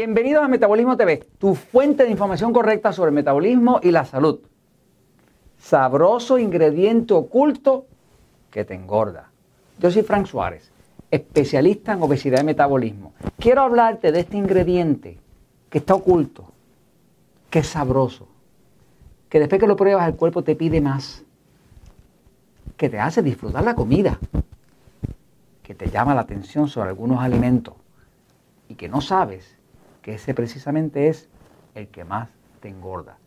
Bienvenidos a Metabolismo TV, tu fuente de información correcta sobre el metabolismo y la salud. Sabroso ingrediente oculto que te engorda. Yo soy Frank Suárez, especialista en obesidad y metabolismo. Quiero hablarte de este ingrediente que está oculto, que es sabroso, que después que lo pruebas el cuerpo te pide más, que te hace disfrutar la comida, que te llama la atención sobre algunos alimentos y que no sabes que ese precisamente es el que más te engorda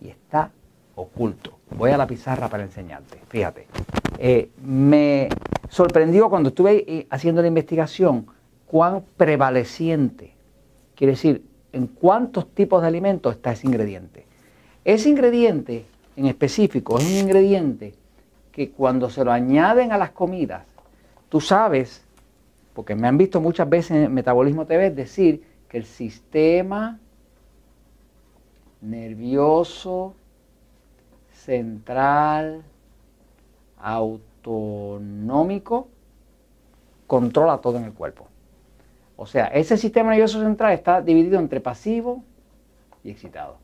y está oculto. Voy a la pizarra para enseñarte. Fíjate, eh, me sorprendió cuando estuve eh, haciendo la investigación cuán prevaleciente, quiere decir, en cuántos tipos de alimentos está ese ingrediente. Ese ingrediente en específico es un ingrediente que cuando se lo añaden a las comidas, tú sabes, porque me han visto muchas veces en Metabolismo TV decir que el sistema nervioso central autonómico controla todo en el cuerpo. O sea, ese sistema nervioso central está dividido entre pasivo y excitado.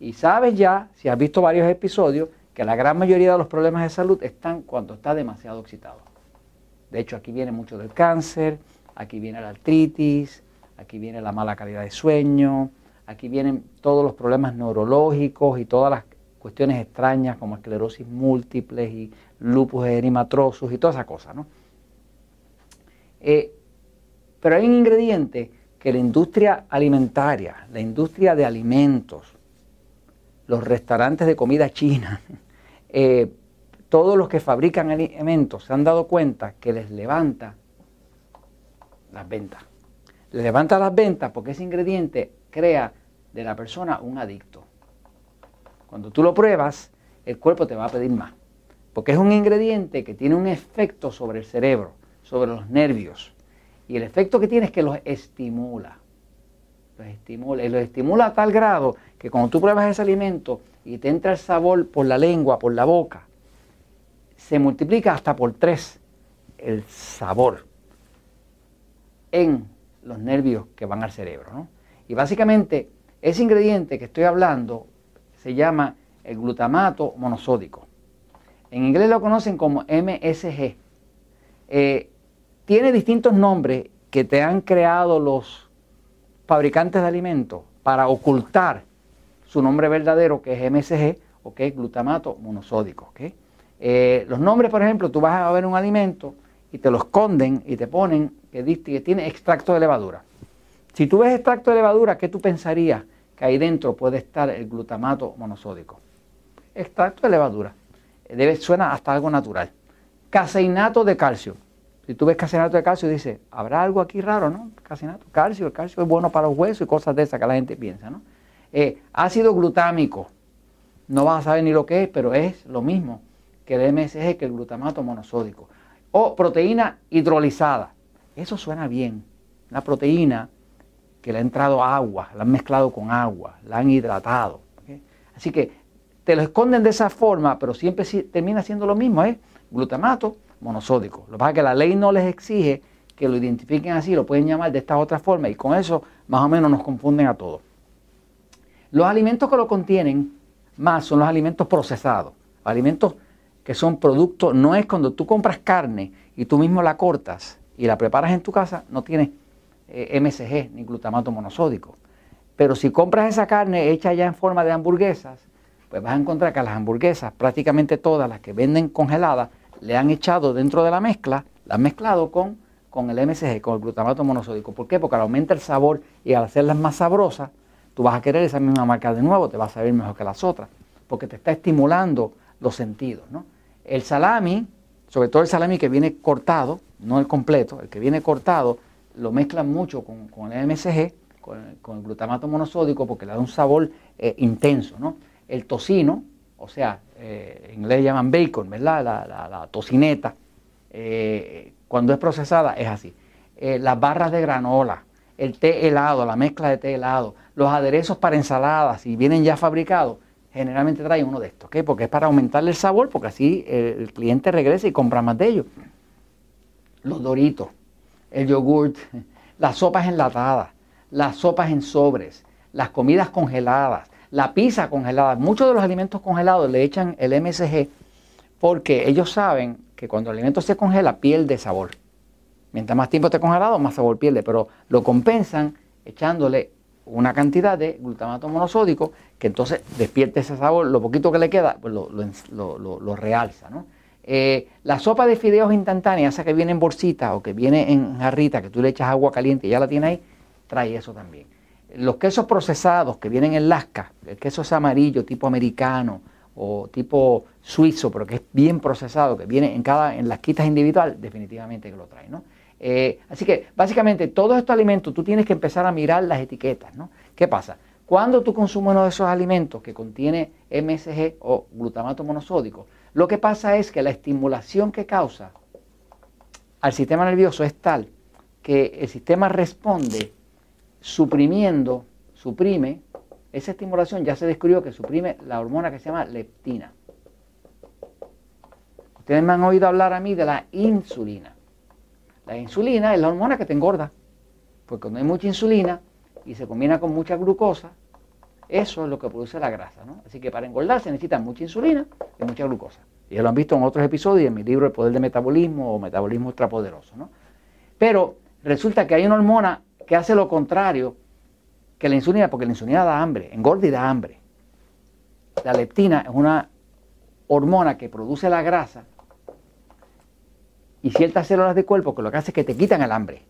Y sabes ya, si has visto varios episodios, que la gran mayoría de los problemas de salud están cuando está demasiado excitado. De hecho, aquí viene mucho del cáncer, aquí viene la artritis, aquí viene la mala calidad de sueño, aquí vienen todos los problemas neurológicos y todas las cuestiones extrañas como esclerosis múltiples y lupus eritematosus y todas esas cosas, ¿no? Eh, pero hay un ingrediente que la industria alimentaria, la industria de alimentos, los restaurantes de comida china, eh, todos los que fabrican alimentos se han dado cuenta que les levanta las ventas. levanta las ventas porque ese ingrediente crea de la persona un adicto. Cuando tú lo pruebas, el cuerpo te va a pedir más. Porque es un ingrediente que tiene un efecto sobre el cerebro, sobre los nervios. Y el efecto que tiene es que los estimula. Los estimula. Y los estimula a tal grado que cuando tú pruebas ese alimento y te entra el sabor por la lengua, por la boca, se multiplica hasta por tres el sabor en los nervios que van al cerebro. Y básicamente ese ingrediente que estoy hablando se llama el glutamato monosódico. En inglés lo conocen como MSG. Eh, tiene distintos nombres que te han creado los fabricantes de alimentos para ocultar su nombre verdadero que es MSG o que es glutamato monosódico. Eh, los nombres, por ejemplo, tú vas a ver un alimento y te lo esconden y te ponen que, que tiene extracto de levadura. Si tú ves extracto de levadura, ¿qué tú pensarías que ahí dentro puede estar el glutamato monosódico? Extracto de levadura. Suena hasta algo natural. Caseinato de calcio. Si tú ves caseinato de calcio, dices, ¿habrá algo aquí raro, no? Caseinato, calcio, el calcio es bueno para los huesos y cosas de esas que la gente piensa, ¿no? Eh, ácido glutámico. No vas a saber ni lo que es, pero es lo mismo que el MSG, que el glutamato monosódico o proteína hidrolizada. Eso suena bien. Una proteína que le ha entrado agua, la han mezclado con agua, la han hidratado. Así que te lo esconden de esa forma, pero siempre termina siendo lo mismo, ¿eh? glutamato monosódico. Lo que pasa es que la ley no les exige que lo identifiquen así, lo pueden llamar de esta otra forma y con eso más o menos nos confunden a todos. Los alimentos que lo contienen más son los alimentos procesados, alimentos que son productos, no es cuando tú compras carne y tú mismo la cortas y la preparas en tu casa, no tiene eh, MSG ni glutamato monosódico. Pero si compras esa carne hecha ya en forma de hamburguesas, pues vas a encontrar que las hamburguesas, prácticamente todas las que venden congeladas, le han echado dentro de la mezcla, la han mezclado con, con el MSG, con el glutamato monosódico. ¿Por qué? Porque aumenta el sabor y al hacerlas más sabrosas, tú vas a querer esa misma marca de nuevo, te va a saber mejor que las otras, porque te está estimulando los sentidos, ¿no? El salami, sobre todo el salami que viene cortado, no el completo, el que viene cortado, lo mezclan mucho con, el MSG, con, el glutamato monosódico, porque le da un sabor eh, intenso. ¿no? El tocino, o sea, eh, en inglés llaman bacon, ¿verdad? La, tocineta, eh, cuando es procesada es así. las barras de granola, el té helado, la mezcla de té helado, los aderezos para ensaladas, si vienen ya fabricados, generalmente trae uno de estos, ¿ok? Porque es para aumentarle el sabor, porque así el cliente regresa y compra más de ellos. Los doritos, el yogurt, las sopas enlatadas, las sopas en sobres, las comidas congeladas, la pizza congelada. Muchos de los alimentos congelados le echan el MSG porque ellos saben que cuando el alimento se congela pierde sabor. Mientras más tiempo esté congelado, más sabor pierde, pero lo compensan echándole una cantidad de glutamato monosódico que entonces despierte ese sabor, lo poquito que le queda, pues lo, realza. Eh, la sopa de fideos instantánea, esa que viene en bolsita o que viene en jarrita, que tú le echas agua caliente y ya la tienes ahí, trae eso también. Los quesos procesados que vienen en lasca, el queso es amarillo, tipo americano o tipo suizo, pero que es bien procesado, que viene en cada en las quitas individual, definitivamente que lo trae. ¿no? Eh, así que básicamente todos estos alimentos tú tienes que empezar a mirar las etiquetas. ¿no? ¿Qué pasa? Cuando tú consumes uno de esos alimentos que contiene MSG o glutamato monosódico, lo que pasa es que la estimulación que causa al sistema nervioso es tal que el sistema responde suprimiendo, suprime, esa estimulación ya se descubrió que suprime la hormona que se llama leptina. Ustedes me han oído hablar a mí de la insulina. La insulina es la hormona que te engorda, porque cuando hay mucha insulina y se combina con mucha glucosa, eso es lo que produce la grasa. ¿no? Así que para engordar se necesita mucha insulina y mucha glucosa. Y ya lo han visto en otros episodios en mi libro El Poder del Metabolismo o Metabolismo Ultrapoderoso. ¿no? Pero resulta que hay una hormona que hace lo contrario que la insulina, porque la insulina da hambre, engorda y da hambre. La leptina es una hormona que produce la grasa y ciertas células de cuerpo que lo que hace es que te quitan el hambre.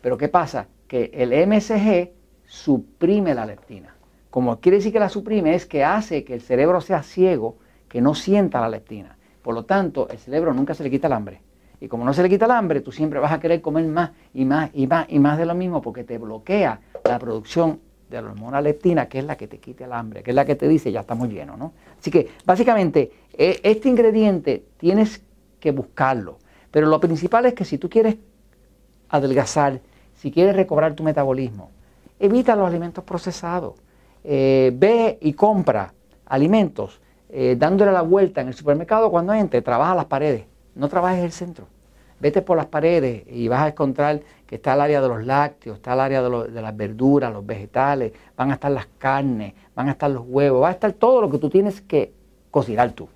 Pero ¿qué pasa? Que el MSG suprime la leptina. Como quiere decir que la suprime es que hace que el cerebro sea ciego, que no sienta la leptina. Por lo tanto, el cerebro nunca se le quita el hambre. Y como no se le quita el hambre, tú siempre vas a querer comer más y más y más y más de lo mismo porque te bloquea la producción de la hormona leptina, que es la que te quita el hambre, que es la que te dice ya estamos llenos, ¿no? Así que básicamente e, este ingrediente tienes que buscarlo. Pero lo principal es que si tú quieres adelgazar, si quieres recobrar tu metabolismo, evita los alimentos procesados. Eh, ve y compra alimentos eh, dándole la vuelta en el supermercado cuando entre, trabaja las paredes no trabajes el centro. Vete por las paredes y vas a encontrar que está el área de los lácteos, está el área de, las verduras, los vegetales, van a estar las carnes, van a estar los huevos, va a estar todo lo que tú tienes que cocinar tú.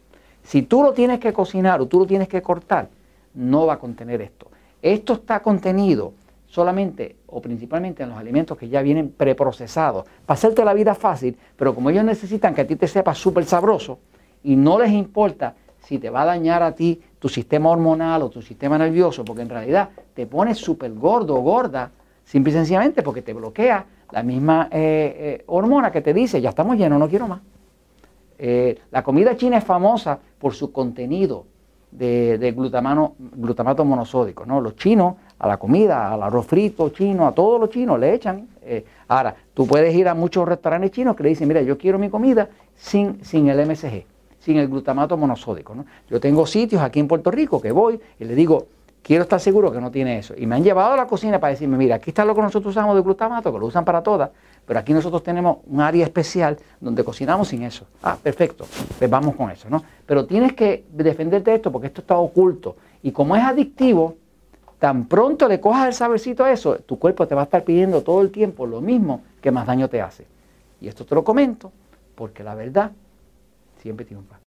Si tú lo tienes que cocinar o tú lo tienes que cortar, no va a contener esto. Esto está contenido solamente o principalmente en los alimentos que ya vienen preprocesados, para hacerte la vida fácil, pero como ellos necesitan que a ti te sepa súper sabroso y no les importa si te va a dañar a ti tu sistema hormonal o tu sistema nervioso, porque en realidad te pones súper gordo o gorda, simple y sencillamente porque te bloquea la misma eh, eh, hormona que te dice, ya estamos llenos, no quiero más. Eh, la comida china es famosa por su contenido de, glutamato monosódico. ¿no? Los chinos a la comida, al arroz frito chino, a todos los chinos le echan. ahora, tú puedes ir a muchos restaurantes chinos que le dicen, mira, yo quiero mi comida sin, sin el MSG sin el glutamato monosódico. ¿no? Yo tengo sitios aquí en Puerto Rico que voy y le digo, quiero estar seguro que no tiene eso. Y me han llevado a la cocina para decirme, mira, aquí está lo que nosotros usamos de glutamato, que lo usan para todas, pero aquí nosotros tenemos un área especial donde cocinamos sin eso. Ah, perfecto, pues vamos con eso, ¿no? Pero tienes que defenderte de esto porque esto está oculto. Y como es adictivo, tan pronto le cojas el sabercito a eso, tu cuerpo te va a estar pidiendo todo el tiempo lo mismo que más daño te hace. Y esto te lo comento porque la verdad siempre triunfa.